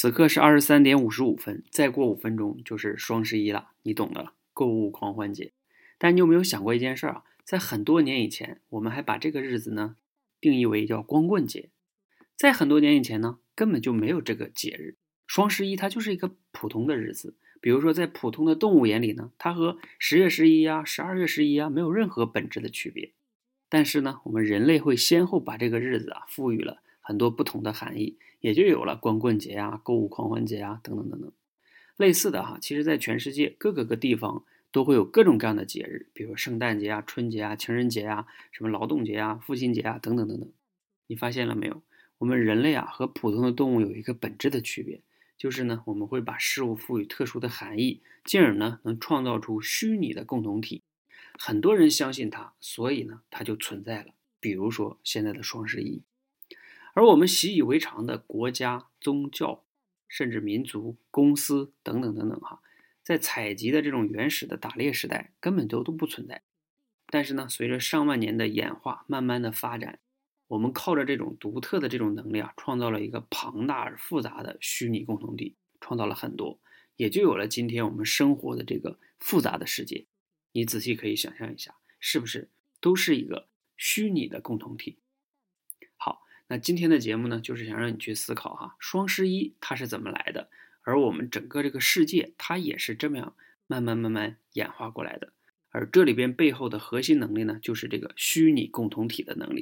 此刻是二十三点五十五分，再过五分钟就是双十一了，你懂的，购物狂欢节。但你有没有想过一件事啊？在很多年以前，我们还把这个日子呢定义为叫光棍节。在很多年以前呢，根本就没有这个节日。双十一它就是一个普通的日子，比如说在普通的动物眼里呢，它和十月十一啊、十二月十一啊没有任何本质的区别。但是呢，我们人类会先后把这个日子啊赋予了很多不同的含义，也就有了光棍节啊、购物狂欢节啊等等等等。类似的哈，其实在全世界各个个地方都会有各种各样的节日，比如圣诞节啊、春节啊、情人节啊、什么劳动节啊、父亲节啊等等等等。你发现了没有？我们人类啊和普通的动物有一个本质的区别，就是呢我们会把事物赋予特殊的含义，进而呢能创造出虚拟的共同体。很多人相信它，所以呢它就存在了。比如说现在的双十一，而我们习以为常的国家、宗教，甚至民族、公司等等等等哈，在采集的这种原始的打猎时代根本都都不存在。但是呢，随着上万年的演化，慢慢的发展。我们靠着这种独特的这种能力啊，创造了一个庞大而复杂的虚拟共同体，创造了很多，也就有了今天我们生活的这个复杂的世界。你仔细可以想象一下，是不是都是一个虚拟的共同体？那今天的节目呢，就是想让你去思考哈，双十一它是怎么来的，而我们整个这个世界它也是这么样慢慢慢慢演化过来的，而这里边背后的核心能力呢，就是这个虚拟共同体的能力。